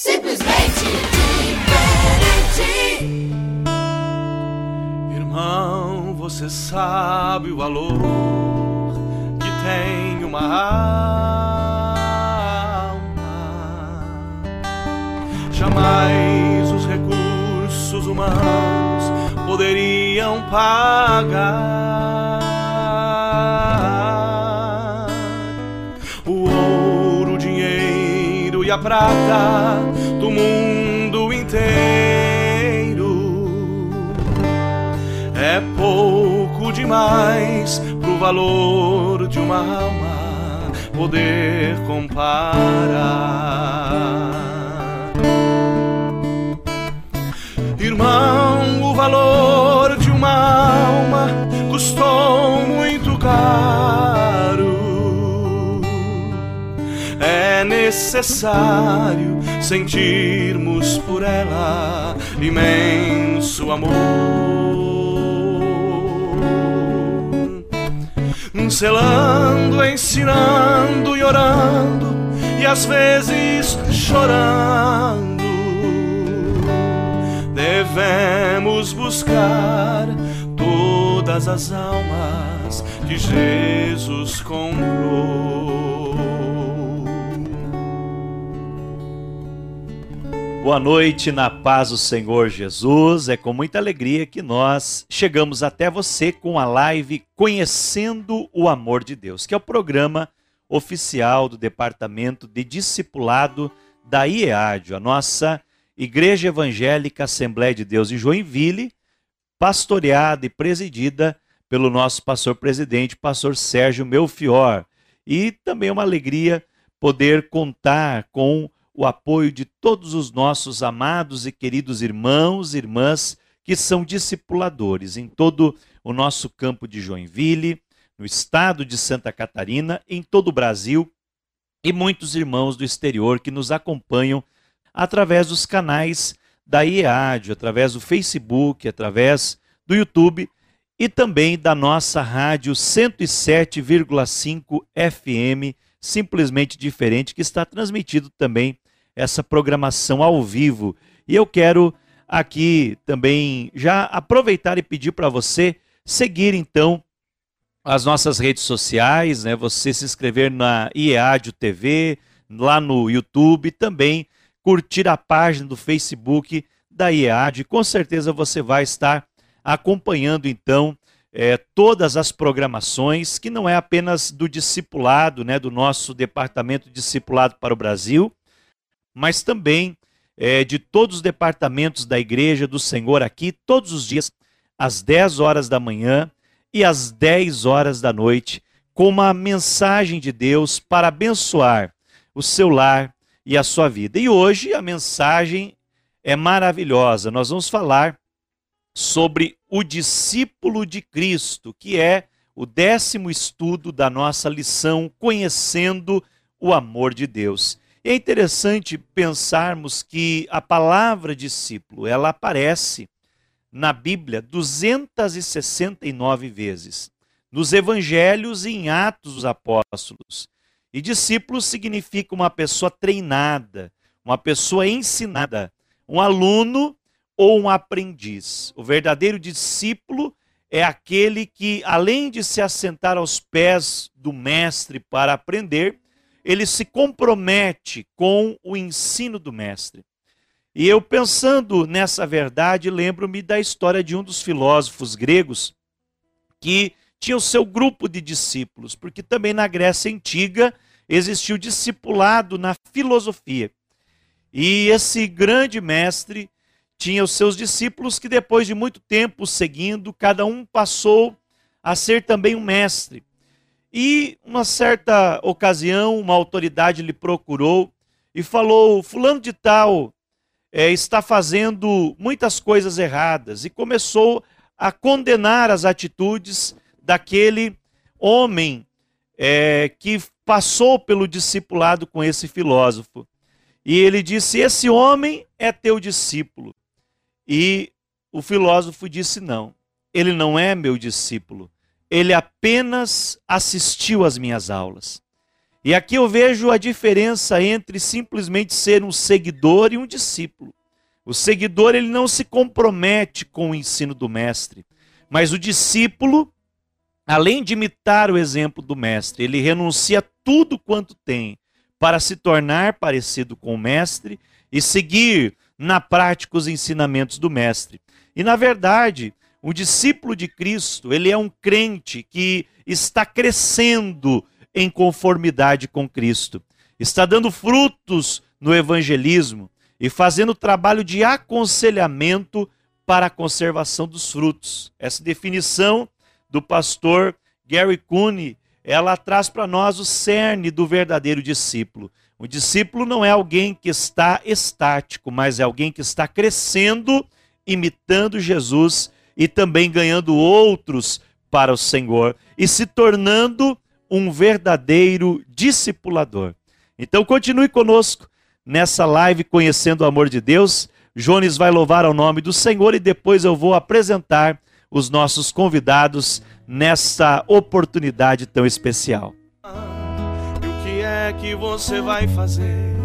Simplesmente diferente. Irmão, você sabe o valor que tem uma alma. Jamais os recursos humanos poderiam pagar. Prata do mundo inteiro é pouco demais pro valor de uma alma poder comparar. Irmão, o valor de uma alma custou muito caro. É necessário sentirmos por ela imenso amor. Selando, ensinando e orando, e às vezes chorando devemos buscar todas as almas que Jesus comprou. Boa noite, na paz do Senhor Jesus. É com muita alegria que nós chegamos até você com a live Conhecendo o Amor de Deus, que é o programa oficial do Departamento de Discipulado da IEAD, a nossa Igreja Evangélica Assembleia de Deus em Joinville, pastoreada e presidida pelo nosso pastor presidente, pastor Sérgio Melfior. E também é uma alegria poder contar com o apoio de todos os nossos amados e queridos irmãos e irmãs que são discipuladores em todo o nosso campo de Joinville, no estado de Santa Catarina, em todo o Brasil e muitos irmãos do exterior que nos acompanham através dos canais da IEAD, através do Facebook, através do YouTube e também da nossa rádio 107,5 FM, simplesmente diferente, que está transmitido também essa programação ao vivo. E eu quero aqui também já aproveitar e pedir para você seguir então as nossas redes sociais, né? Você se inscrever na IEAD TV, lá no YouTube, também curtir a página do Facebook da IEAD. Com certeza você vai estar acompanhando então é, todas as programações, que não é apenas do discipulado, né, do nosso departamento de discipulado para o Brasil, mas também é, de todos os departamentos da Igreja do Senhor aqui, todos os dias, às 10 horas da manhã e às 10 horas da noite, com uma mensagem de Deus para abençoar o seu lar e a sua vida. E hoje a mensagem é maravilhosa. Nós vamos falar sobre o discípulo de Cristo, que é o décimo estudo da nossa lição Conhecendo o Amor de Deus. É interessante pensarmos que a palavra discípulo, ela aparece na Bíblia 269 vezes, nos evangelhos e em Atos dos Apóstolos. E discípulo significa uma pessoa treinada, uma pessoa ensinada, um aluno ou um aprendiz. O verdadeiro discípulo é aquele que, além de se assentar aos pés do mestre para aprender, ele se compromete com o ensino do mestre. E eu, pensando nessa verdade, lembro-me da história de um dos filósofos gregos que tinha o seu grupo de discípulos, porque também na Grécia Antiga existiu discipulado na filosofia. E esse grande mestre tinha os seus discípulos que, depois de muito tempo seguindo, cada um passou a ser também um mestre. E uma certa ocasião, uma autoridade lhe procurou e falou: Fulano de Tal é, está fazendo muitas coisas erradas, e começou a condenar as atitudes daquele homem é, que passou pelo discipulado com esse filósofo. E ele disse: Esse homem é teu discípulo. E o filósofo disse: Não, ele não é meu discípulo ele apenas assistiu às minhas aulas. E aqui eu vejo a diferença entre simplesmente ser um seguidor e um discípulo. O seguidor ele não se compromete com o ensino do mestre, mas o discípulo, além de imitar o exemplo do mestre, ele renuncia tudo quanto tem para se tornar parecido com o mestre e seguir na prática os ensinamentos do mestre. E na verdade, o discípulo de Cristo, ele é um crente que está crescendo em conformidade com Cristo, está dando frutos no evangelismo e fazendo trabalho de aconselhamento para a conservação dos frutos. Essa definição do pastor Gary Cooney, ela traz para nós o cerne do verdadeiro discípulo. O discípulo não é alguém que está estático, mas é alguém que está crescendo, imitando Jesus e também ganhando outros para o Senhor e se tornando um verdadeiro discipulador. Então continue conosco nessa live conhecendo o amor de Deus. Jones vai louvar ao nome do Senhor e depois eu vou apresentar os nossos convidados nessa oportunidade tão especial. O que é que você vai fazer?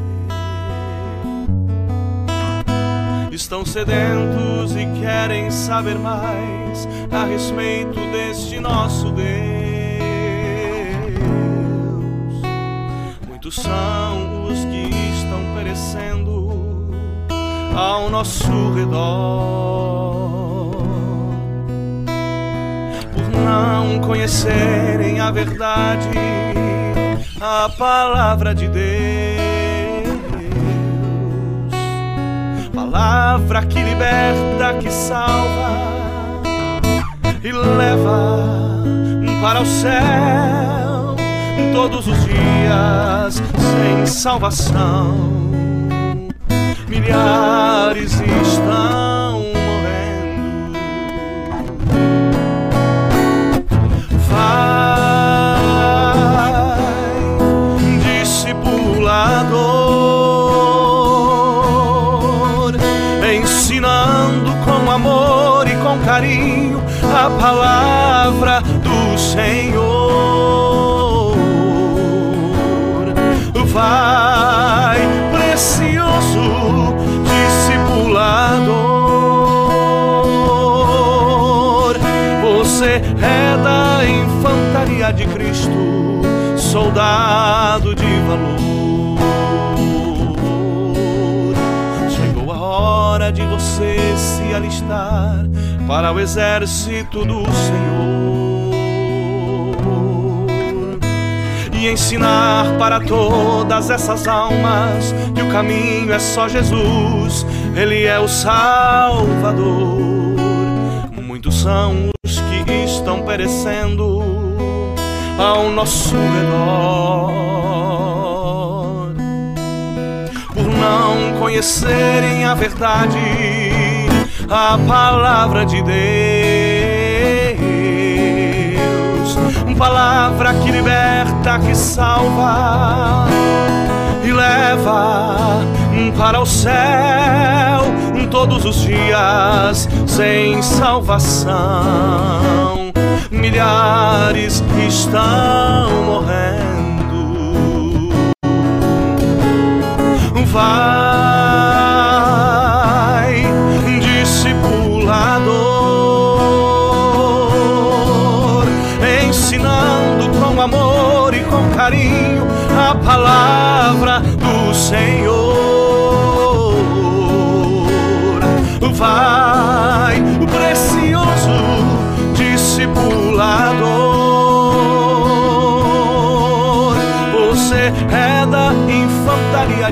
Estão sedentos e querem saber mais a respeito deste nosso Deus. Muitos são os que estão perecendo ao nosso redor por não conhecerem a verdade, a palavra de Deus, palavra que liberta, que salva e leva para o céu todos os dias sem salvação. Milhares estão carinho a palavra do Senhor vai, precioso discipulador. Você é da infantaria de Cristo, soldado de valor. Chegou a hora de você se alistar para o exército do Senhor. e ensinar para todas essas almas que o caminho é só Jesus, Ele é o Salvador. Muitos são os que estão perecendo ao nosso redor por não conhecerem a verdade, a palavra de Deus palavra que liberta, que salva e leva para o céu todos os dias sem salvação. Milhares estão morrendo. Vai,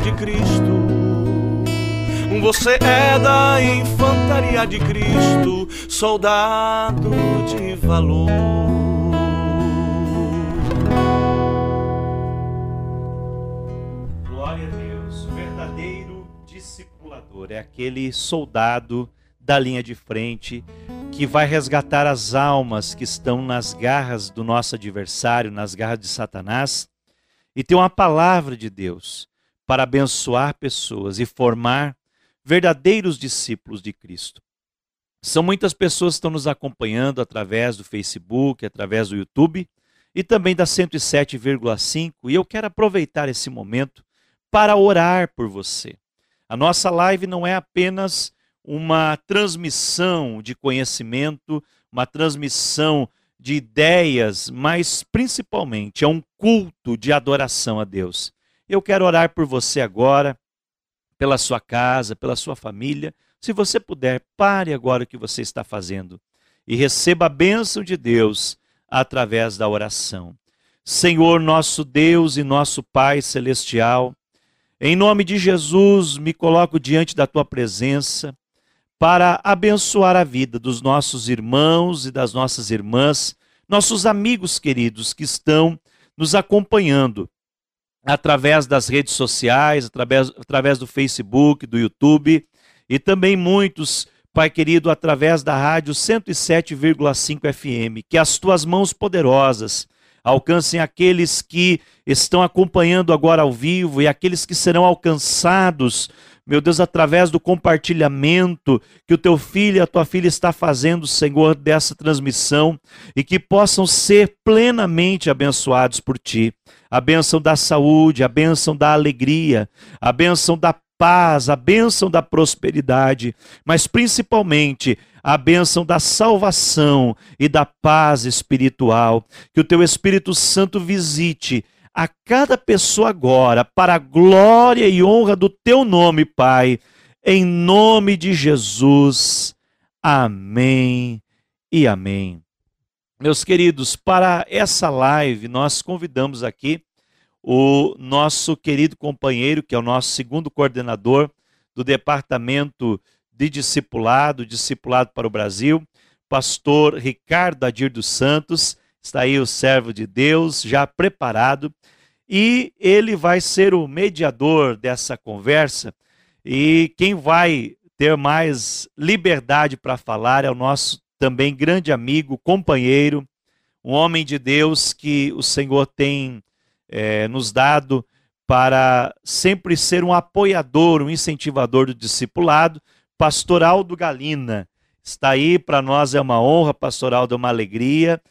de Cristo. Você é da infantaria de Cristo, soldado de valor. é aquele soldado da linha de frente que vai resgatar as almas que estão nas garras do nosso adversário, nas garras de Satanás, e tem uma palavra de Deus para abençoar pessoas e formar verdadeiros discípulos de Cristo. São muitas pessoas que estão nos acompanhando através do Facebook, através do YouTube, e também da 107,5. E eu quero aproveitar esse momento para orar por você. A nossa live não é apenas uma transmissão de conhecimento, uma transmissão de ideias, mas principalmente é um culto de adoração a Deus. Eu quero orar por você agora, pela sua casa, pela sua família. Se você puder, pare agora o que você está fazendo e receba a bênção de Deus através da oração. Senhor, nosso Deus e nosso Pai celestial, em nome de Jesus, me coloco diante da tua presença para abençoar a vida dos nossos irmãos e das nossas irmãs, nossos amigos queridos que estão nos acompanhando através das redes sociais, através, através do Facebook, do YouTube e também muitos Pai querido, através da rádio 107,5 FM, que as tuas mãos poderosas alcancem aqueles que estão acompanhando agora ao vivo e aqueles que serão alcançados, meu Deus, através do compartilhamento que o teu filho e a tua filha está fazendo, Senhor, dessa transmissão e que possam ser plenamente abençoados por ti. A bênção da saúde, a bênção da alegria, a bênção da paz, a bênção da prosperidade, mas principalmente a bênção da salvação e da paz espiritual. Que o teu Espírito Santo visite a cada pessoa agora, para a glória e honra do teu nome, Pai, em nome de Jesus. Amém e amém. Meus queridos, para essa live nós convidamos aqui o nosso querido companheiro, que é o nosso segundo coordenador do Departamento de Discipulado, Discipulado para o Brasil, pastor Ricardo Adir dos Santos, está aí o servo de Deus, já preparado, e ele vai ser o mediador dessa conversa, e quem vai ter mais liberdade para falar é o nosso também grande amigo, companheiro, um homem de Deus que o Senhor tem é, nos dado para sempre ser um apoiador, um incentivador do discipulado, Pastor Aldo Galina. Está aí, para nós é uma honra, Pastor Aldo é uma alegria.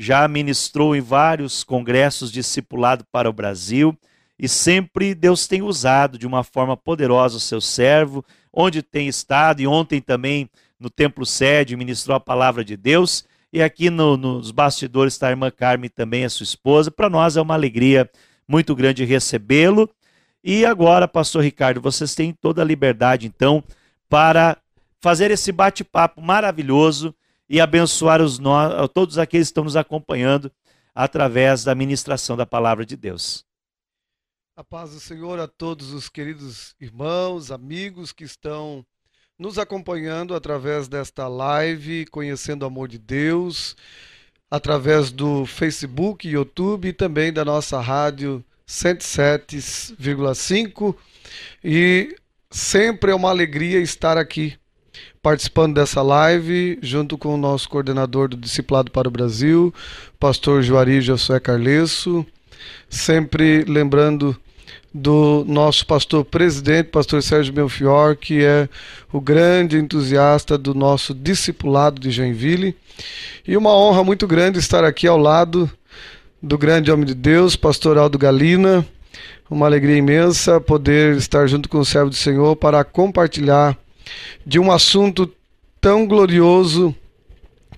Já ministrou em vários congressos discipulado para o Brasil e sempre Deus tem usado de uma forma poderosa o seu servo, onde tem estado, e ontem também no Templo Sede ministrou a palavra de Deus e aqui no, nos bastidores está a irmã Carmen também, a sua esposa. Para nós é uma alegria muito grande recebê-lo. E agora, pastor Ricardo, vocês têm toda a liberdade, então, para fazer esse bate-papo maravilhoso e abençoar os no... todos aqueles que estão nos acompanhando através da ministração da palavra de Deus. A paz do Senhor a todos os queridos irmãos, amigos que estão nos acompanhando através desta live, conhecendo o amor de Deus, através do Facebook, YouTube e também da nossa rádio 107,5. E sempre é uma alegria estar aqui participando dessa live, junto com o nosso coordenador do Discipulado para o Brasil, pastor Juari Josué Carlesso, sempre lembrando do nosso pastor presidente, pastor Sérgio Belfior, que é o grande entusiasta do nosso discipulado de Joinville. E uma honra muito grande estar aqui ao lado do grande homem de Deus, pastor Aldo Galina. Uma alegria imensa poder estar junto com o servo do Senhor para compartilhar de um assunto tão glorioso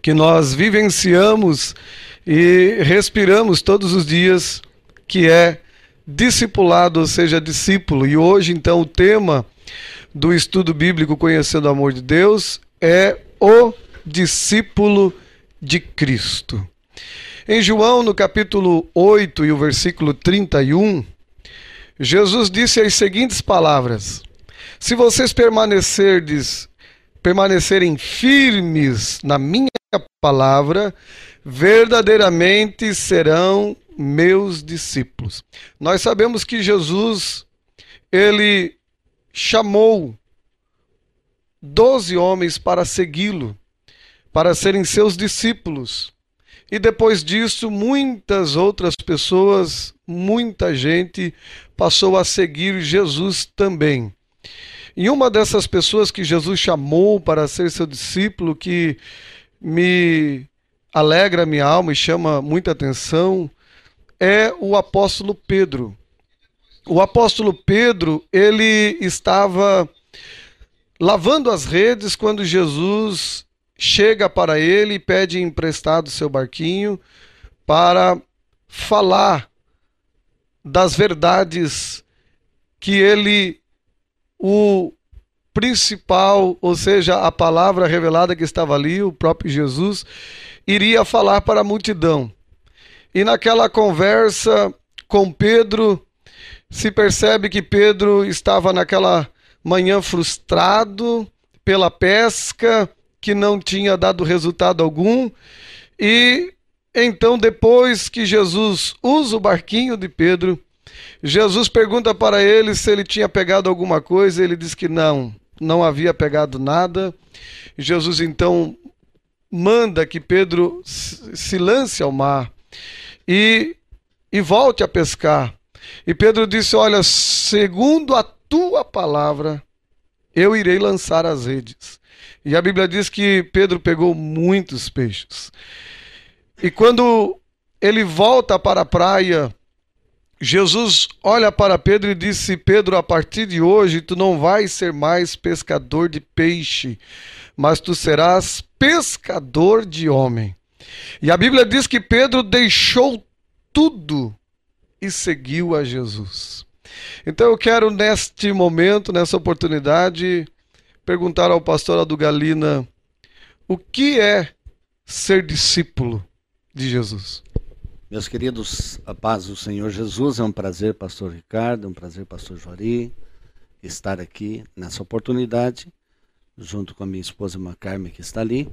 que nós vivenciamos e respiramos todos os dias, que é discipulado, ou seja, discípulo. E hoje, então, o tema do estudo bíblico Conhecendo o Amor de Deus é o discípulo de Cristo. Em João, no capítulo 8 e o versículo 31, Jesus disse as seguintes palavras: Se vocês permanecerdes, permanecerem firmes na minha palavra, verdadeiramente serão meus discípulos. Nós sabemos que Jesus, ele chamou doze homens para segui-lo, para serem seus discípulos. E depois disso, muitas outras pessoas, muita gente passou a seguir Jesus também. E uma dessas pessoas que Jesus chamou para ser seu discípulo, que me alegra minha alma e chama muita atenção é o apóstolo Pedro. O apóstolo Pedro, ele estava lavando as redes quando Jesus chega para ele e pede emprestado seu barquinho para falar das verdades que ele, o principal, ou seja, a palavra revelada que estava ali, o próprio Jesus, iria falar para a multidão. E naquela conversa com Pedro, se percebe que Pedro estava naquela manhã frustrado pela pesca, que não tinha dado resultado algum, e então, depois que Jesus usa o barquinho de Pedro, Jesus pergunta para ele se ele tinha pegado alguma coisa, ele diz que não, não havia pegado nada. Jesus então manda que Pedro se lance ao mar e, e volte a pescar. E Pedro disse: Olha, segundo a tua palavra, eu irei lançar as redes. E a Bíblia diz que Pedro pegou muitos peixes. E quando ele volta para a praia, Jesus olha para Pedro e disse: Pedro, a partir de hoje tu não vais ser mais pescador de peixe, mas tu serás pescador de homem. E a Bíblia diz que Pedro deixou tudo e seguiu a Jesus. Então eu quero, neste momento, nessa oportunidade, perguntar ao pastor Adu Galina o que é ser discípulo de Jesus. Meus queridos, a paz do Senhor Jesus, é um prazer, pastor Ricardo, é um prazer, pastor Juari, estar aqui nessa oportunidade, junto com a minha esposa Macarme, que está ali,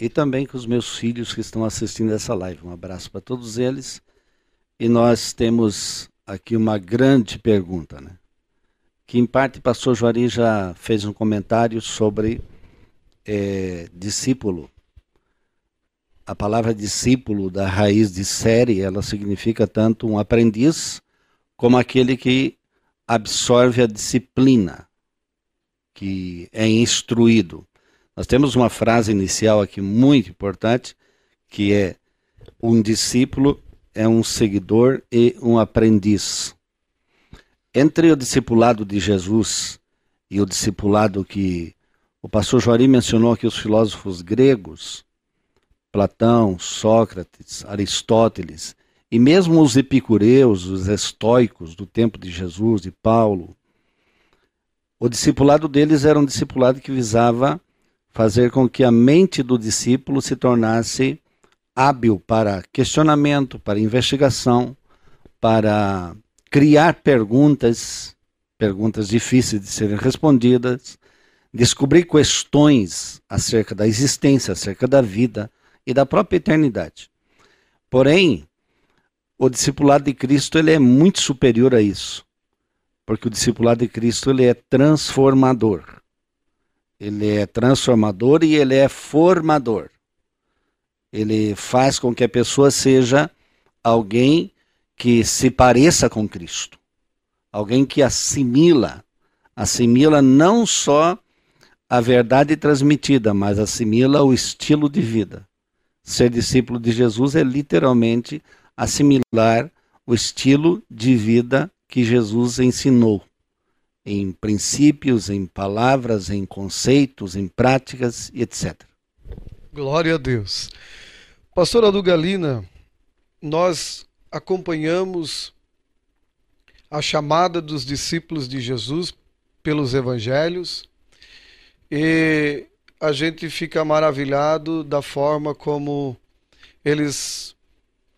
e também com os meus filhos que estão assistindo essa live. Um abraço para todos eles. E nós temos aqui uma grande pergunta, né? Que em parte o pastor Juari já fez um comentário sobre é, discípulo a palavra discípulo, da raiz de série, ela significa tanto um aprendiz como aquele que absorve a disciplina, que é instruído. Nós temos uma frase inicial aqui muito importante, que é um discípulo é um seguidor e um aprendiz. Entre o discipulado de Jesus e o discipulado que o pastor Joari mencionou aqui, os filósofos gregos, Platão, Sócrates, Aristóteles e mesmo os epicureus, os estoicos do tempo de Jesus, de Paulo, o discipulado deles era um discipulado que visava fazer com que a mente do discípulo se tornasse hábil para questionamento, para investigação, para criar perguntas, perguntas difíceis de serem respondidas, descobrir questões acerca da existência, acerca da vida, e da própria eternidade. Porém, o discipulado de Cristo ele é muito superior a isso, porque o discipulado de Cristo ele é transformador. Ele é transformador e ele é formador. Ele faz com que a pessoa seja alguém que se pareça com Cristo, alguém que assimila, assimila não só a verdade transmitida, mas assimila o estilo de vida. Ser discípulo de Jesus é literalmente assimilar o estilo de vida que Jesus ensinou, em princípios, em palavras, em conceitos, em práticas e etc. Glória a Deus. Pastora Adu Galina, nós acompanhamos a chamada dos discípulos de Jesus pelos evangelhos e a gente fica maravilhado da forma como eles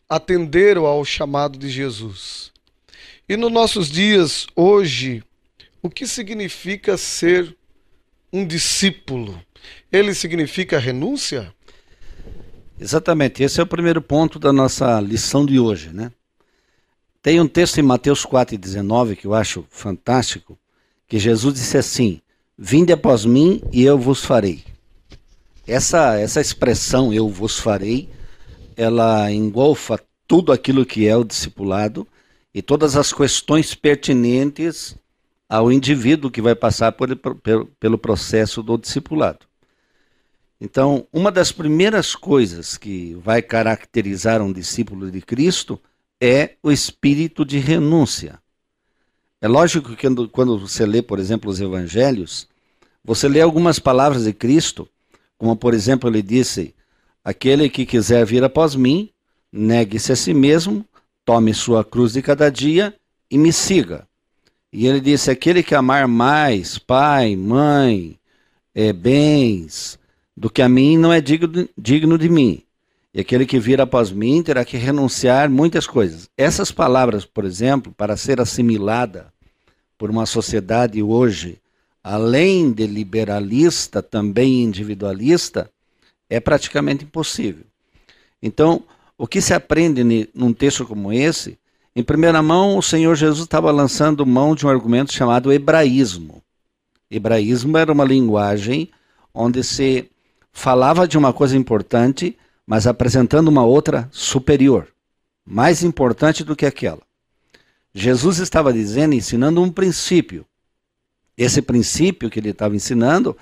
atenderam ao chamado de Jesus. E nos nossos dias, hoje, o que significa ser um discípulo? Ele significa renúncia? Exatamente, esse é o primeiro ponto da nossa lição de hoje, né? Tem um texto em Mateus 4,19 que eu acho fantástico, que Jesus disse assim: Vinde após mim e eu vos farei. Essa, essa expressão eu vos farei, ela engolfa tudo aquilo que é o discipulado e todas as questões pertinentes ao indivíduo que vai passar por, pelo, pelo processo do discipulado. Então, uma das primeiras coisas que vai caracterizar um discípulo de Cristo é o espírito de renúncia. É lógico que quando você lê, por exemplo, os evangelhos, você lê algumas palavras de Cristo, como por exemplo, ele disse: Aquele que quiser vir após mim, negue-se a si mesmo, tome sua cruz de cada dia e me siga. E ele disse: Aquele que amar mais pai, mãe, é, bens, do que a mim não é digno, digno de mim. E aquele que vir após mim terá que renunciar muitas coisas. Essas palavras, por exemplo, para ser assimilada por uma sociedade hoje, além de liberalista, também individualista, é praticamente impossível. Então, o que se aprende num texto como esse? Em primeira mão, o Senhor Jesus estava lançando mão de um argumento chamado hebraísmo. Hebraísmo era uma linguagem onde se falava de uma coisa importante, mas apresentando uma outra superior, mais importante do que aquela. Jesus estava dizendo, ensinando um princípio. Esse princípio que ele estava ensinando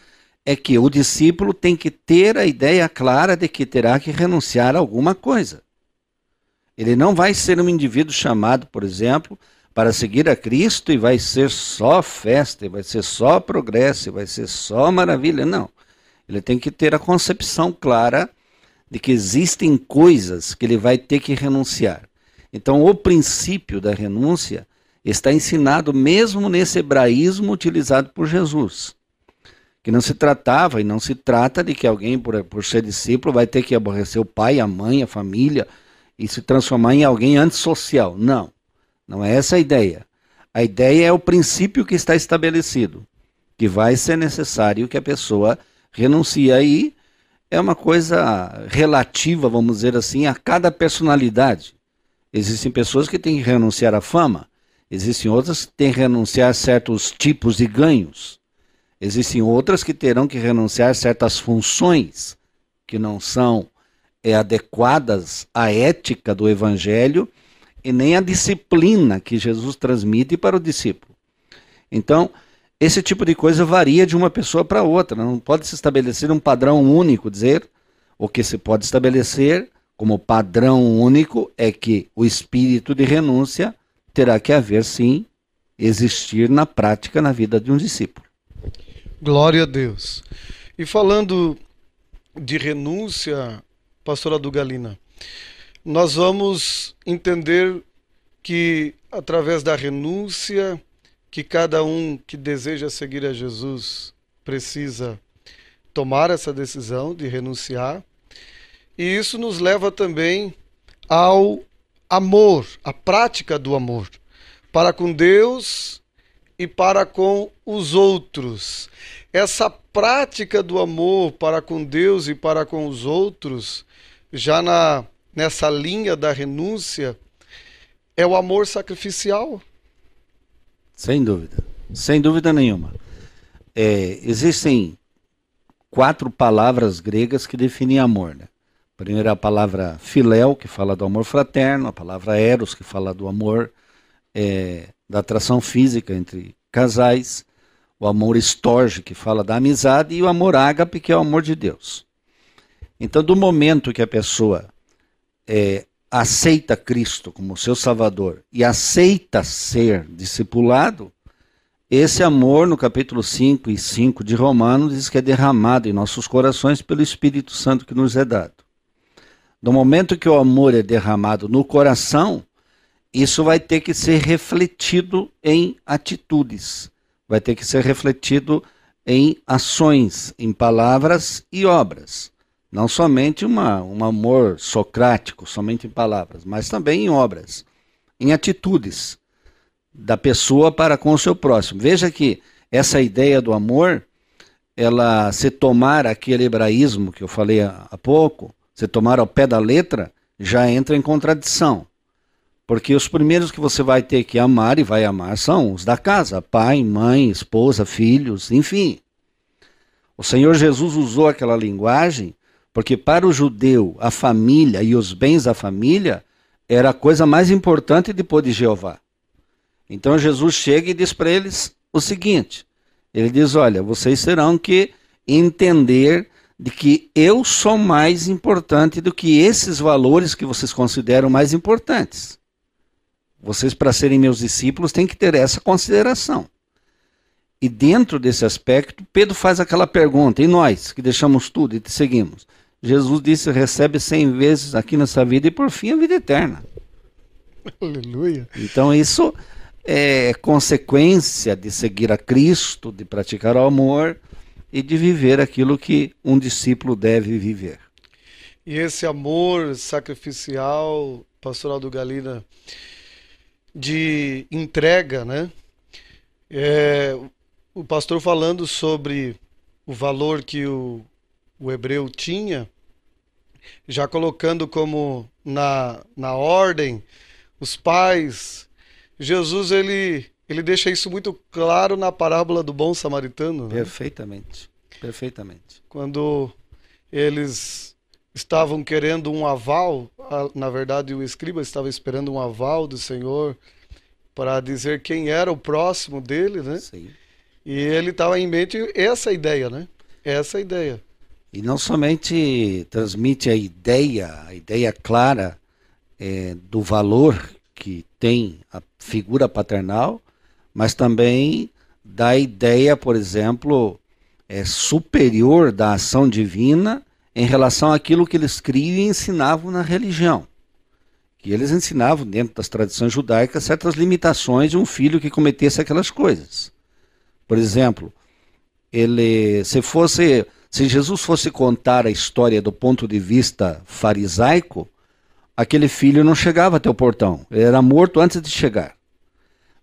é que o discípulo tem que ter a ideia clara de que terá que renunciar a alguma coisa. Ele não vai ser um indivíduo chamado, por exemplo, para seguir a Cristo e vai ser só festa, vai ser só progresso, vai ser só maravilha. Não. Ele tem que ter a concepção clara de que existem coisas que ele vai ter que renunciar. Então, o princípio da renúncia está ensinado mesmo nesse hebraísmo utilizado por Jesus. Que não se tratava e não se trata de que alguém, por, por ser discípulo, vai ter que aborrecer o pai, a mãe, a família e se transformar em alguém antissocial. Não, não é essa a ideia. A ideia é o princípio que está estabelecido, que vai ser necessário que a pessoa renuncie. Aí é uma coisa relativa, vamos dizer assim, a cada personalidade. Existem pessoas que têm que renunciar à fama, existem outras que têm que renunciar a certos tipos de ganhos, existem outras que terão que renunciar a certas funções que não são é, adequadas à ética do evangelho e nem à disciplina que Jesus transmite para o discípulo. Então, esse tipo de coisa varia de uma pessoa para outra, não pode se estabelecer um padrão único, dizer o que se pode estabelecer como padrão único é que o espírito de renúncia terá que haver sim, existir na prática na vida de um discípulo. Glória a Deus. E falando de renúncia, pastora Dugalina, nós vamos entender que através da renúncia que cada um que deseja seguir a Jesus precisa tomar essa decisão de renunciar e isso nos leva também ao amor, à prática do amor, para com Deus e para com os outros. Essa prática do amor para com Deus e para com os outros, já na nessa linha da renúncia, é o amor sacrificial. Sem dúvida, sem dúvida nenhuma. É, existem quatro palavras gregas que definem amor. Né? Primeiro é a palavra filéu, que fala do amor fraterno, a palavra eros, que fala do amor é, da atração física entre casais, o amor estorge, que fala da amizade, e o amor ágape, que é o amor de Deus. Então, do momento que a pessoa é, aceita Cristo como seu Salvador e aceita ser discipulado, esse amor, no capítulo 5 e 5 de Romanos, diz que é derramado em nossos corações pelo Espírito Santo que nos é dado. No momento que o amor é derramado no coração, isso vai ter que ser refletido em atitudes, vai ter que ser refletido em ações, em palavras e obras. Não somente uma, um amor socrático, somente em palavras, mas também em obras, em atitudes da pessoa para com o seu próximo. Veja que essa ideia do amor, ela se tomar aquele hebraísmo que eu falei há pouco, você tomar ao pé da letra, já entra em contradição. Porque os primeiros que você vai ter que amar e vai amar são os da casa: pai, mãe, esposa, filhos, enfim. O Senhor Jesus usou aquela linguagem porque para o judeu a família e os bens da família era a coisa mais importante depois de Jeová. Então Jesus chega e diz para eles o seguinte: ele diz, olha, vocês terão que entender de que eu sou mais importante do que esses valores que vocês consideram mais importantes. Vocês, para serem meus discípulos, têm que ter essa consideração. E dentro desse aspecto, Pedro faz aquela pergunta: e nós, que deixamos tudo e te seguimos? Jesus disse: recebe cem vezes aqui nessa vida e por fim a vida eterna. Aleluia. Então, isso é consequência de seguir a Cristo, de praticar o amor e de viver aquilo que um discípulo deve viver. E esse amor sacrificial, pastoral do Galina, de entrega, né? É, o pastor falando sobre o valor que o, o hebreu tinha, já colocando como na, na ordem os pais. Jesus ele ele deixa isso muito claro na parábola do bom samaritano. Né? Perfeitamente, perfeitamente. Quando eles estavam querendo um aval, na verdade o escriba estava esperando um aval do Senhor para dizer quem era o próximo dele, né? Sim. E ele estava em mente essa ideia, né? Essa ideia. E não somente transmite a ideia, a ideia clara é, do valor que tem a figura paternal, mas também da ideia, por exemplo, é, superior da ação divina em relação àquilo que eles criam e ensinavam na religião. Que eles ensinavam, dentro das tradições judaicas, certas limitações de um filho que cometesse aquelas coisas. Por exemplo, ele, se fosse, se Jesus fosse contar a história do ponto de vista farisaico, aquele filho não chegava até o portão, ele era morto antes de chegar.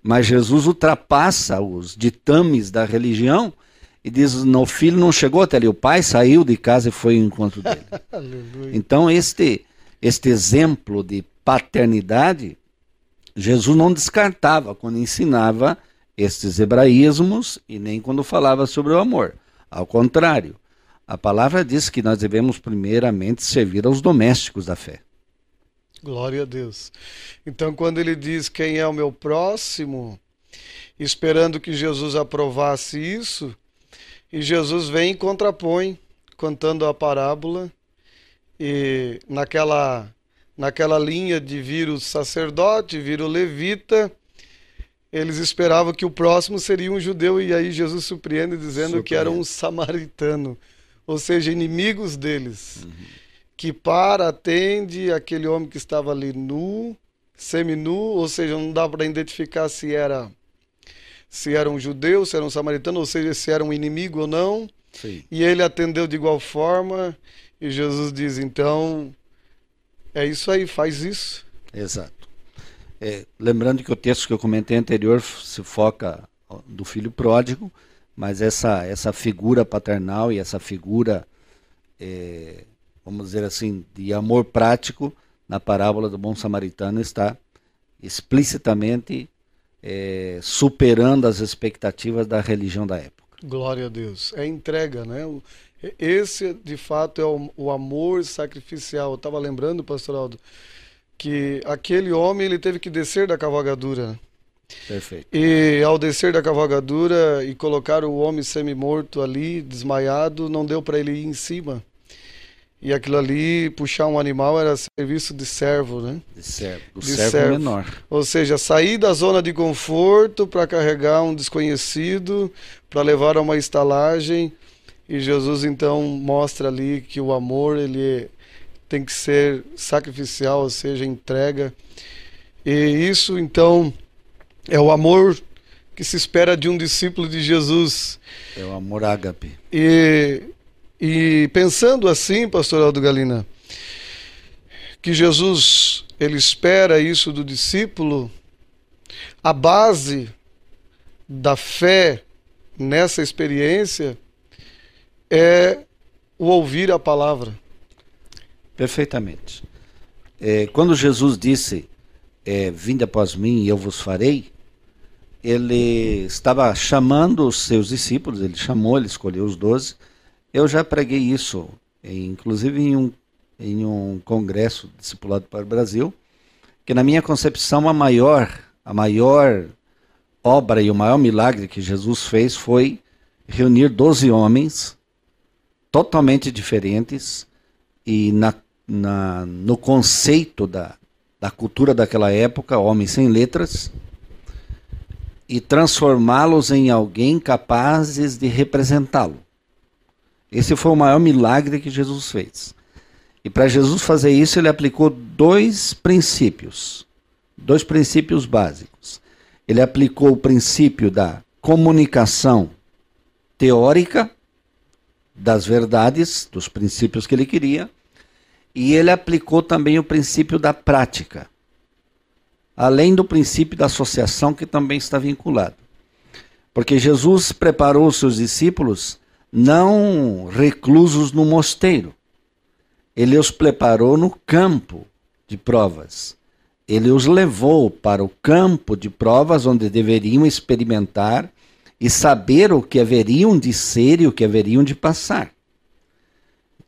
Mas Jesus ultrapassa os ditames da religião e diz: no filho não chegou até ali, o pai saiu de casa e foi ao encontro dele. então, este, este exemplo de paternidade, Jesus não descartava quando ensinava estes hebraísmos e nem quando falava sobre o amor. Ao contrário, a palavra diz que nós devemos primeiramente servir aos domésticos da fé. Glória a Deus. Então, quando ele diz quem é o meu próximo, esperando que Jesus aprovasse isso, e Jesus vem e contrapõe, contando a parábola, e naquela, naquela linha de vir o sacerdote, vir o levita, eles esperavam que o próximo seria um judeu, e aí Jesus surpreende dizendo que era um samaritano, ou seja, inimigos deles. Uhum que para atende aquele homem que estava ali nu, seminu, ou seja, não dá para identificar se era se era um judeu, se era um samaritano, ou seja, se era um inimigo ou não. Sim. E ele atendeu de igual forma, e Jesus diz: então, é isso aí, faz isso. Exato. É, lembrando que o texto que eu comentei anterior se foca do filho pródigo, mas essa, essa figura paternal e essa figura é, vamos dizer assim, de amor prático na parábola do bom samaritano está explicitamente é, superando as expectativas da religião da época. Glória a Deus. É entrega, né? Esse, de fato, é o, o amor sacrificial. Eu estava lembrando, pastor Aldo, que aquele homem ele teve que descer da cavalgadura. Perfeito. E ao descer da cavalgadura e colocar o homem semi-morto ali, desmaiado, não deu para ele ir em cima. E aquilo ali, puxar um animal era serviço de servo, né? De servo. O de servo, servo menor. Ou seja, sair da zona de conforto para carregar um desconhecido, para levar a uma estalagem. E Jesus então mostra ali que o amor ele tem que ser sacrificial, ou seja, entrega. E isso então é o amor que se espera de um discípulo de Jesus. É o amor ágape. E e pensando assim, pastor Aldo Galina, que Jesus ele espera isso do discípulo, a base da fé nessa experiência é o ouvir a palavra. Perfeitamente. É, quando Jesus disse, é, Vinde após mim e eu vos farei, ele estava chamando os seus discípulos, ele chamou, ele escolheu os doze, eu já preguei isso, inclusive em um, em um congresso discipulado para o Brasil, que na minha concepção a maior, a maior obra e o maior milagre que Jesus fez foi reunir doze homens totalmente diferentes e na, na, no conceito da, da cultura daquela época, homens sem letras, e transformá-los em alguém capazes de representá-lo. Esse foi o maior milagre que Jesus fez. E para Jesus fazer isso, ele aplicou dois princípios, dois princípios básicos. Ele aplicou o princípio da comunicação teórica das verdades, dos princípios que ele queria, e ele aplicou também o princípio da prática, além do princípio da associação que também está vinculado. Porque Jesus preparou os seus discípulos não reclusos no mosteiro, ele os preparou no campo de provas. Ele os levou para o campo de provas onde deveriam experimentar e saber o que haveriam de ser e o que haveriam de passar.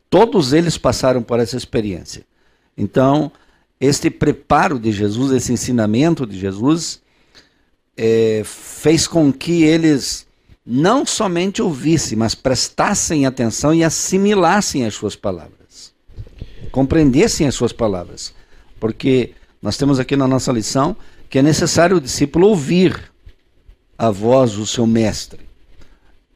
Todos eles passaram por essa experiência. Então, este preparo de Jesus, esse ensinamento de Jesus, é, fez com que eles não somente ouvissem, mas prestassem atenção e assimilassem as suas palavras compreendessem as suas palavras. Porque nós temos aqui na nossa lição que é necessário o discípulo ouvir a voz do seu mestre.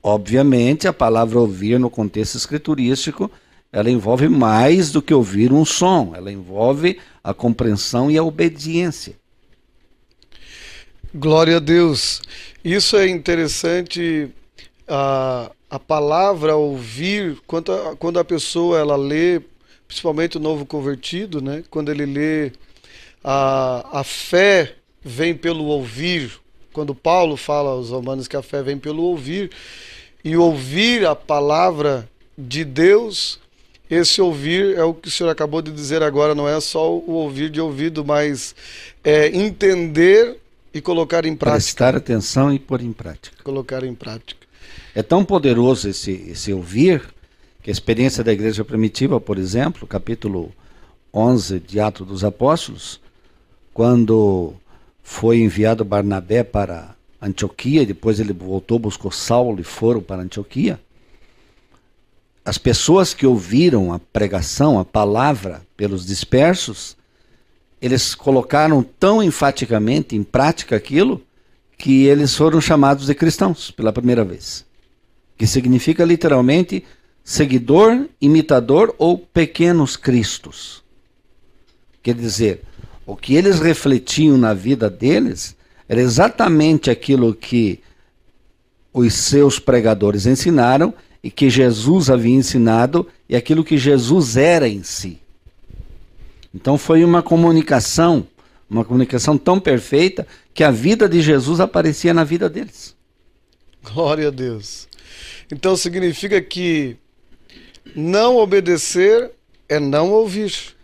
Obviamente, a palavra ouvir no contexto escriturístico, ela envolve mais do que ouvir um som, ela envolve a compreensão e a obediência. Glória a Deus. Isso é interessante. A, a palavra ouvir, quando a, quando a pessoa ela lê principalmente o novo convertido, né? quando ele lê a, a fé vem pelo ouvir, quando Paulo fala aos romanos que a fé vem pelo ouvir, e ouvir a palavra de Deus, esse ouvir é o que o senhor acabou de dizer agora, não é só o ouvir de ouvido, mas é entender e colocar em prática. Prestar atenção e pôr em prática. Colocar em prática. É tão poderoso esse, esse ouvir que a experiência da igreja primitiva, por exemplo, capítulo 11 de Atos dos Apóstolos, quando foi enviado Barnabé para Antioquia, e depois ele voltou, buscou Saulo e foram para Antioquia. As pessoas que ouviram a pregação, a palavra pelos dispersos, eles colocaram tão enfaticamente em prática aquilo que eles foram chamados de cristãos pela primeira vez. Que significa literalmente seguidor, imitador ou pequenos cristos. Quer dizer, o que eles refletiam na vida deles era exatamente aquilo que os seus pregadores ensinaram e que Jesus havia ensinado e aquilo que Jesus era em si. Então foi uma comunicação, uma comunicação tão perfeita que a vida de Jesus aparecia na vida deles. Glória a Deus. Então significa que não obedecer é não ouvir.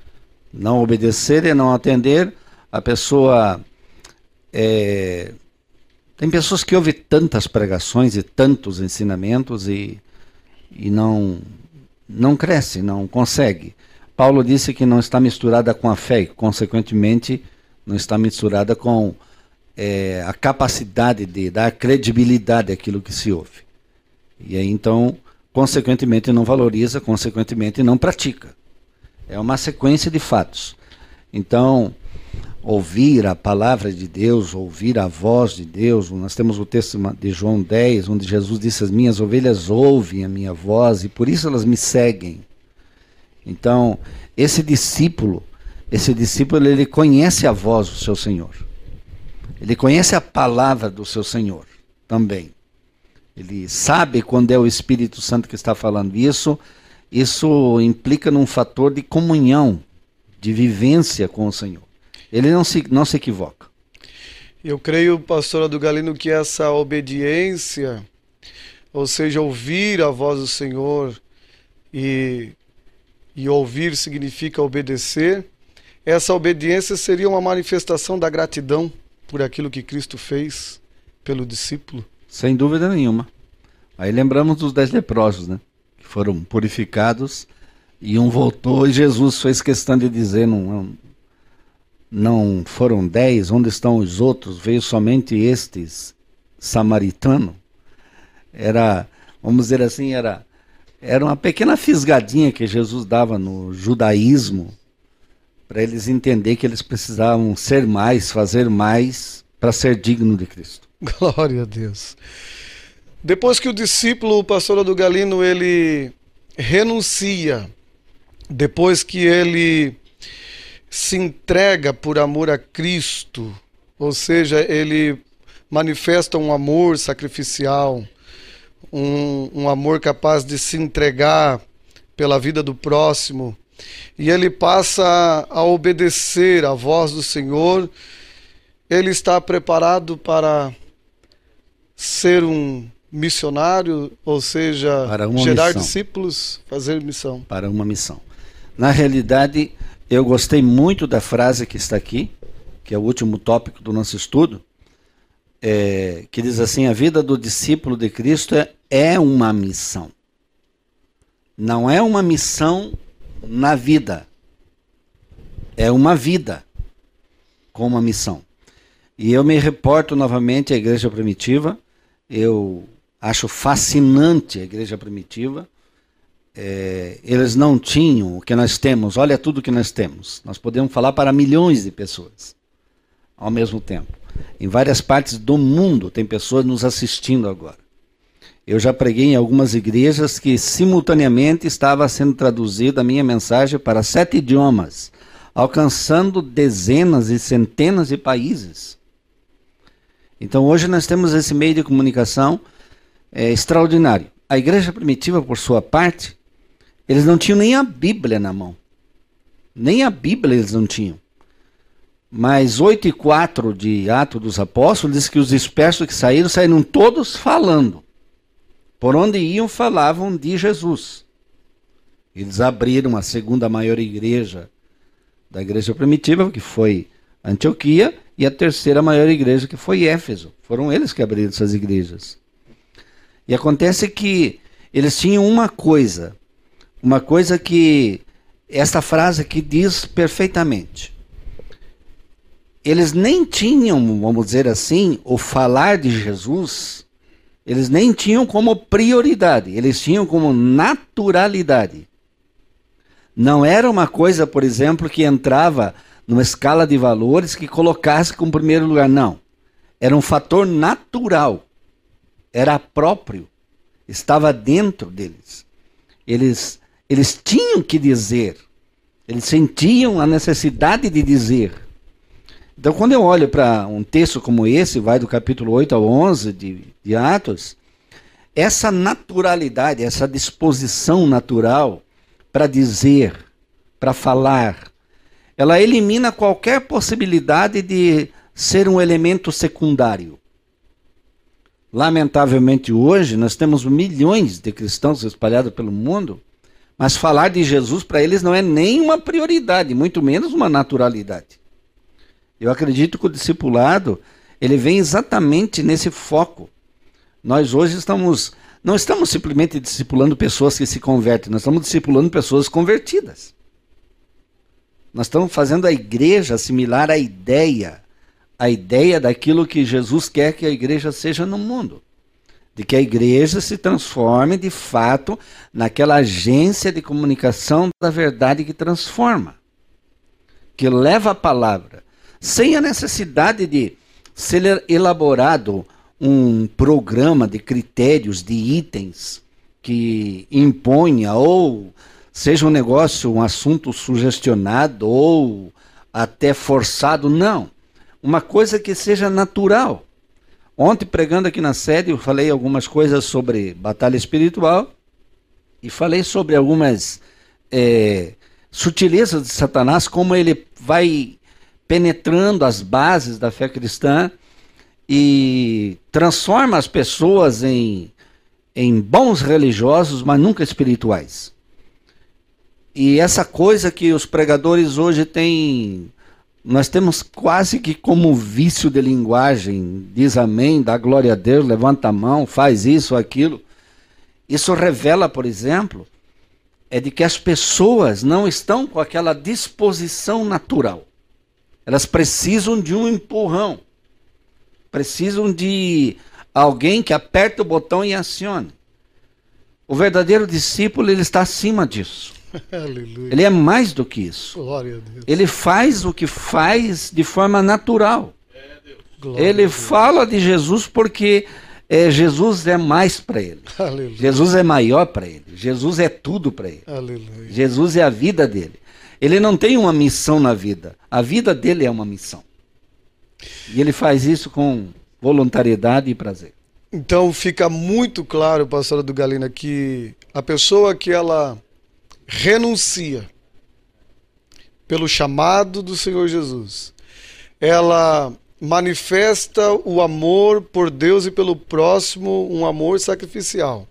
Não obedecer é não atender. A pessoa. É... Tem pessoas que ouvem tantas pregações e tantos ensinamentos e, e não, não cresce, não consegue. Paulo disse que não está misturada com a fé consequentemente, não está misturada com é, a capacidade de dar credibilidade àquilo que se ouve. E aí, então, consequentemente não valoriza, consequentemente não pratica. É uma sequência de fatos. Então, ouvir a palavra de Deus, ouvir a voz de Deus, nós temos o texto de João 10, onde Jesus disse: As minhas ovelhas ouvem a minha voz e por isso elas me seguem. Então, esse discípulo, esse discípulo, ele conhece a voz do seu Senhor. Ele conhece a palavra do seu Senhor também. Ele sabe quando é o Espírito Santo que está falando isso. Isso implica num fator de comunhão, de vivência com o Senhor. Ele não se, não se equivoca. Eu creio, pastor Galino, que essa obediência, ou seja, ouvir a voz do Senhor e, e ouvir significa obedecer, essa obediência seria uma manifestação da gratidão por aquilo que Cristo fez pelo discípulo. Sem dúvida nenhuma. Aí lembramos dos dez leprosos, né? Que foram purificados e um voltou e Jesus fez questão de dizer: não, não foram dez, onde estão os outros? Veio somente estes samaritano. Era, vamos dizer assim, era Era uma pequena fisgadinha que Jesus dava no judaísmo para eles entender que eles precisavam ser mais, fazer mais para ser digno de Cristo. Glória a Deus. Depois que o discípulo, o pastor do Galino, ele renuncia, depois que ele se entrega por amor a Cristo, ou seja, ele manifesta um amor sacrificial, um, um amor capaz de se entregar pela vida do próximo, e ele passa a obedecer à voz do Senhor, ele está preparado para ser um missionário, ou seja, gerar missão. discípulos, fazer missão. Para uma missão. Na realidade, eu gostei muito da frase que está aqui, que é o último tópico do nosso estudo, é, que diz assim: a vida do discípulo de Cristo é, é uma missão. Não é uma missão na vida. É uma vida com uma missão. E eu me reporto novamente à igreja primitiva. Eu acho fascinante a igreja primitiva. É, eles não tinham o que nós temos. Olha tudo que nós temos. Nós podemos falar para milhões de pessoas ao mesmo tempo. Em várias partes do mundo tem pessoas nos assistindo agora. Eu já preguei em algumas igrejas que simultaneamente estava sendo traduzida a minha mensagem para sete idiomas, alcançando dezenas e centenas de países. Então hoje nós temos esse meio de comunicação é, extraordinário. A igreja primitiva, por sua parte, eles não tinham nem a Bíblia na mão. Nem a Bíblia eles não tinham. Mas 8 e 4 de Atos dos Apóstolos diz que os dispersos que saíram, saíram todos falando. Por onde iam, falavam de Jesus. Eles abriram a segunda maior igreja da igreja primitiva, que foi Antioquia, e a terceira maior igreja, que foi Éfeso. Foram eles que abriram essas igrejas. E acontece que eles tinham uma coisa, uma coisa que esta frase aqui diz perfeitamente. Eles nem tinham, vamos dizer assim, o falar de Jesus eles nem tinham como prioridade, eles tinham como naturalidade. Não era uma coisa, por exemplo, que entrava numa escala de valores que colocasse como primeiro lugar. Não. Era um fator natural. Era próprio. Estava dentro deles. Eles, eles tinham que dizer. Eles sentiam a necessidade de dizer. Então, quando eu olho para um texto como esse, vai do capítulo 8 ao 11 de, de Atos, essa naturalidade, essa disposição natural para dizer, para falar, ela elimina qualquer possibilidade de ser um elemento secundário. Lamentavelmente, hoje, nós temos milhões de cristãos espalhados pelo mundo, mas falar de Jesus para eles não é nem uma prioridade, muito menos uma naturalidade. Eu acredito que o discipulado, ele vem exatamente nesse foco. Nós hoje estamos não estamos simplesmente discipulando pessoas que se convertem, nós estamos discipulando pessoas convertidas. Nós estamos fazendo a igreja assimilar a ideia, a ideia daquilo que Jesus quer que a igreja seja no mundo. De que a igreja se transforme de fato naquela agência de comunicação da verdade que transforma, que leva a palavra, sem a necessidade de ser elaborado um programa de critérios, de itens que imponha ou seja um negócio, um assunto sugestionado ou até forçado, não. Uma coisa que seja natural. Ontem, pregando aqui na sede, eu falei algumas coisas sobre batalha espiritual e falei sobre algumas é, sutilezas de Satanás, como ele vai penetrando as bases da fé cristã e transforma as pessoas em, em bons religiosos, mas nunca espirituais. E essa coisa que os pregadores hoje têm, nós temos quase que como vício de linguagem, diz amém, dá glória a Deus, levanta a mão, faz isso, aquilo. Isso revela, por exemplo, é de que as pessoas não estão com aquela disposição natural. Elas precisam de um empurrão. Precisam de alguém que aperte o botão e acione. O verdadeiro discípulo, ele está acima disso. Aleluia. Ele é mais do que isso. Ele faz o que faz de forma natural. A Ele fala de Jesus porque é, Jesus é mais para ele. Aleluia. Jesus é maior para ele. Jesus é tudo para ele. Aleluia. Jesus é a vida dele. Ele não tem uma missão na vida. A vida dele é uma missão. E ele faz isso com voluntariedade e prazer. Então fica muito claro, pastora do Galina, que a pessoa que ela renuncia pelo chamado do Senhor Jesus, ela manifesta o amor por Deus e pelo próximo, um amor sacrificial.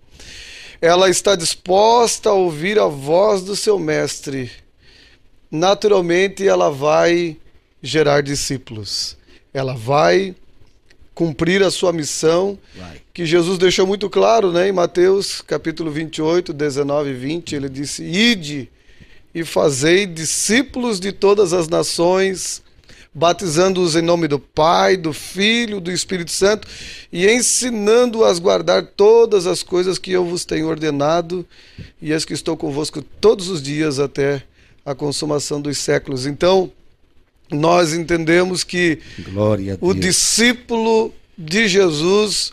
Ela está disposta a ouvir a voz do seu mestre. Naturalmente ela vai gerar discípulos. Ela vai cumprir a sua missão Vai. que Jesus deixou muito claro, né, em Mateus capítulo 28, 19 e 20, ele disse: "Ide e fazei discípulos de todas as nações, batizando-os em nome do Pai, do Filho, do Espírito Santo e ensinando-os a guardar todas as coisas que eu vos tenho ordenado, e eis que estou convosco todos os dias até a consumação dos séculos." Então, nós entendemos que o discípulo de Jesus,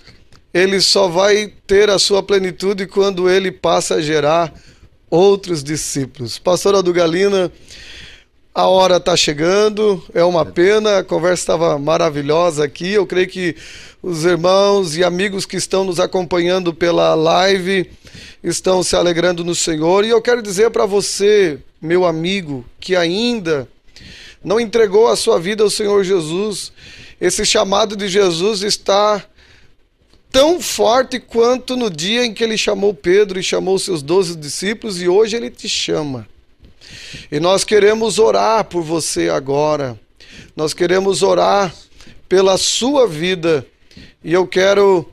ele só vai ter a sua plenitude quando ele passa a gerar outros discípulos. Pastor Aldo Galina, a hora está chegando, é uma pena, a conversa estava maravilhosa aqui. Eu creio que os irmãos e amigos que estão nos acompanhando pela live estão se alegrando no Senhor. E eu quero dizer para você, meu amigo, que ainda não entregou a sua vida ao Senhor Jesus, esse chamado de Jesus está tão forte quanto no dia em que ele chamou Pedro e chamou seus doze discípulos, e hoje ele te chama. E nós queremos orar por você agora, nós queremos orar pela sua vida, e eu quero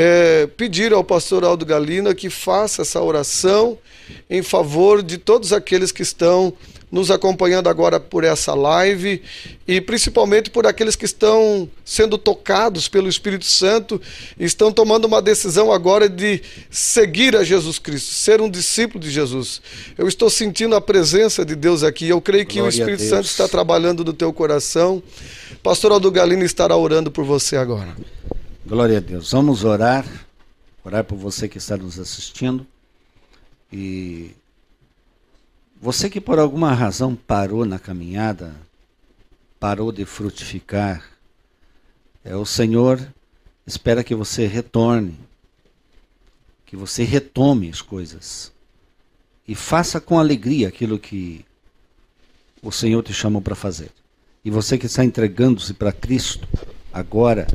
é, pedir ao pastor Aldo Galina que faça essa oração em favor de todos aqueles que estão nos acompanhando agora por essa live e principalmente por aqueles que estão sendo tocados pelo Espírito Santo e estão tomando uma decisão agora de seguir a Jesus Cristo, ser um discípulo de Jesus. Eu estou sentindo a presença de Deus aqui. Eu creio que Glória o Espírito. Santo está trabalhando no teu coração. Pastor Aldo Galino estará orando por você agora. Glória a Deus. Vamos orar, orar por você que está nos assistindo. E você que por alguma razão parou na caminhada, parou de frutificar, é o Senhor espera que você retorne, que você retome as coisas e faça com alegria aquilo que o Senhor te chamou para fazer. E você que está entregando-se para Cristo agora,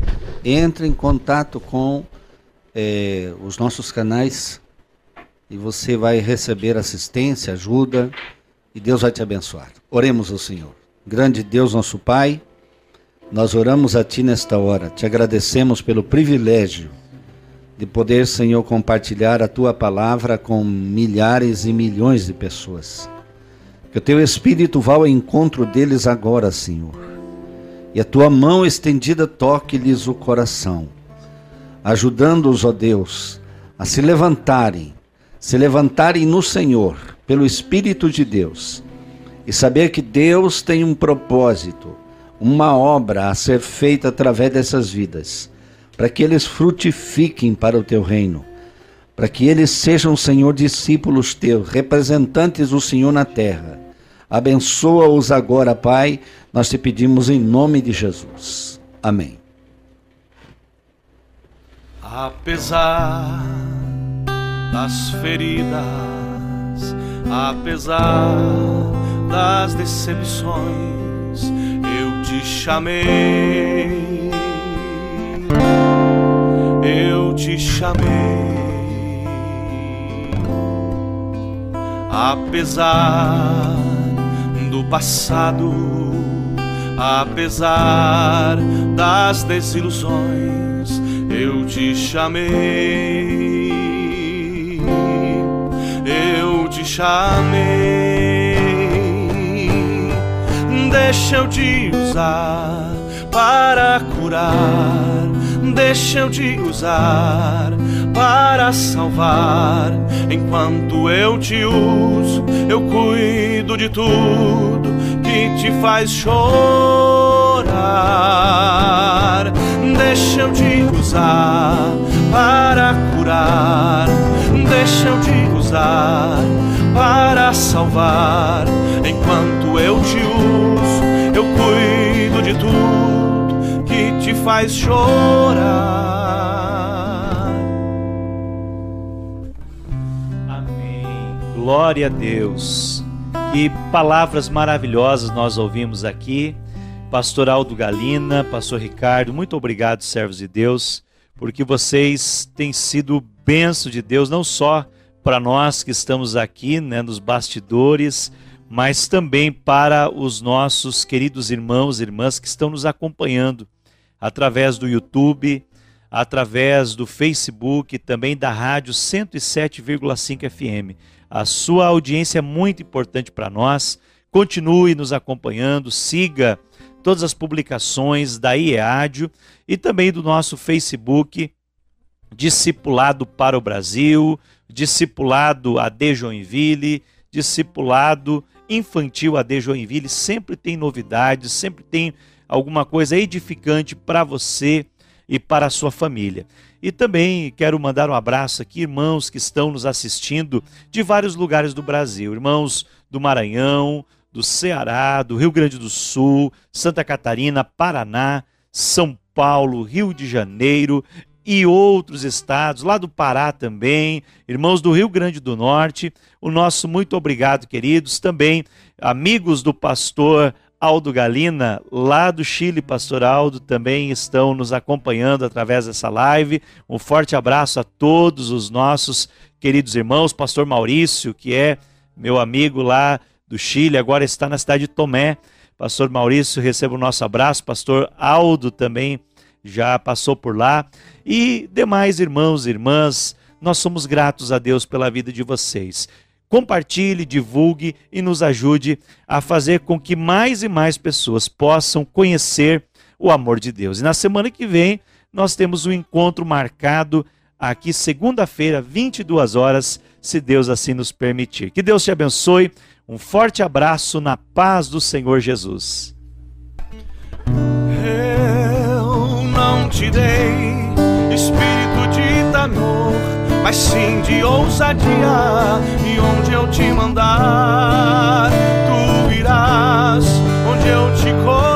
entre em contato com eh, os nossos canais e você vai receber assistência, ajuda e Deus vai te abençoar. Oremos ao Senhor. Grande Deus, nosso Pai, nós oramos a Ti nesta hora, te agradecemos pelo privilégio de poder, Senhor, compartilhar a Tua palavra com milhares e milhões de pessoas. Que o Teu Espírito vá ao encontro deles agora, Senhor e a tua mão estendida toque-lhes o coração, ajudando-os, ó Deus, a se levantarem, se levantarem no Senhor, pelo Espírito de Deus, e saber que Deus tem um propósito, uma obra a ser feita através dessas vidas, para que eles frutifiquem para o teu reino, para que eles sejam, Senhor, discípulos teus, representantes do Senhor na terra. Abençoa-os agora, Pai, nós te pedimos em nome de Jesus. Amém. Apesar das feridas, apesar das decepções, eu te chamei, eu te chamei. Apesar do passado, apesar das desilusões, eu te chamei, eu te chamei. Deixa eu te usar para curar, deixa eu te usar para salvar. Enquanto eu te uso, eu cuido de tudo que te faz chorar. Deixa eu te usar para curar. Deixa eu te usar para salvar. Enquanto eu te uso, eu cuido de tudo que te faz chorar. Glória a Deus. Que palavras maravilhosas nós ouvimos aqui. Pastor Aldo Galina, Pastor Ricardo, muito obrigado, servos de Deus, porque vocês têm sido benção de Deus, não só para nós que estamos aqui né, nos bastidores, mas também para os nossos queridos irmãos e irmãs que estão nos acompanhando através do YouTube, através do Facebook, também da rádio 107,5 FM. A sua audiência é muito importante para nós. Continue nos acompanhando, siga todas as publicações da IEADIO e também do nosso Facebook, Discipulado para o Brasil, Discipulado AD Joinville, Discipulado Infantil AD Joinville. Sempre tem novidades, sempre tem alguma coisa edificante para você e para a sua família. E também quero mandar um abraço aqui, irmãos que estão nos assistindo de vários lugares do Brasil, irmãos do Maranhão, do Ceará, do Rio Grande do Sul, Santa Catarina, Paraná, São Paulo, Rio de Janeiro e outros estados, lá do Pará também, irmãos do Rio Grande do Norte, o nosso muito obrigado, queridos, também amigos do pastor Aldo Galina, lá do Chile, pastor Aldo, também estão nos acompanhando através dessa live. Um forte abraço a todos os nossos queridos irmãos, pastor Maurício, que é meu amigo lá do Chile, agora está na cidade de Tomé. Pastor Maurício, receba o nosso abraço. Pastor Aldo também já passou por lá. E demais irmãos e irmãs, nós somos gratos a Deus pela vida de vocês. Compartilhe, divulgue e nos ajude a fazer com que mais e mais pessoas possam conhecer o amor de Deus. E na semana que vem, nós temos um encontro marcado aqui, segunda-feira, 22 horas, se Deus assim nos permitir. Que Deus te abençoe. Um forte abraço na paz do Senhor Jesus. Eu não te dei espírito de mas sim de ousadia. E onde eu te mandar, tu irás, onde eu te colocar.